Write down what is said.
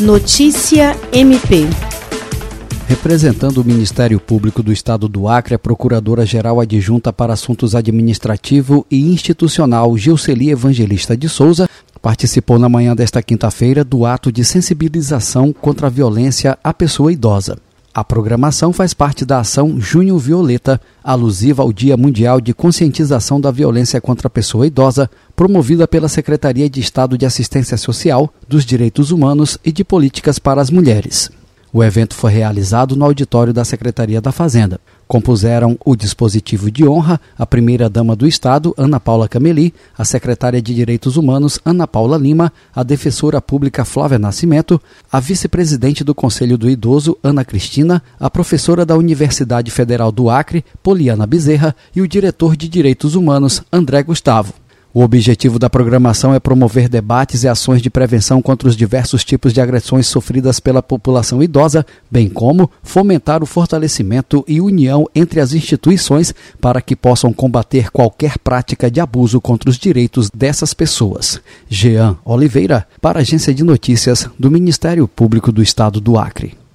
Notícia MP. Representando o Ministério Público do Estado do Acre, a Procuradora-Geral Adjunta para Assuntos Administrativo e Institucional, Gilceli Evangelista de Souza, participou na manhã desta quinta-feira do ato de sensibilização contra a violência à pessoa idosa. A programação faz parte da ação Junho Violeta, alusiva ao Dia Mundial de Conscientização da Violência contra a Pessoa Idosa, promovida pela Secretaria de Estado de Assistência Social, dos Direitos Humanos e de Políticas para as Mulheres. O evento foi realizado no auditório da Secretaria da Fazenda. Compuseram o dispositivo de honra a primeira-dama do Estado, Ana Paula Cameli, a secretária de Direitos Humanos, Ana Paula Lima, a defensora pública Flávia Nascimento, a vice-presidente do Conselho do Idoso, Ana Cristina, a professora da Universidade Federal do Acre, Poliana Bezerra, e o diretor de Direitos Humanos, André Gustavo. O objetivo da programação é promover debates e ações de prevenção contra os diversos tipos de agressões sofridas pela população idosa, bem como fomentar o fortalecimento e união entre as instituições para que possam combater qualquer prática de abuso contra os direitos dessas pessoas. Jean Oliveira, para a Agência de Notícias do Ministério Público do Estado do Acre.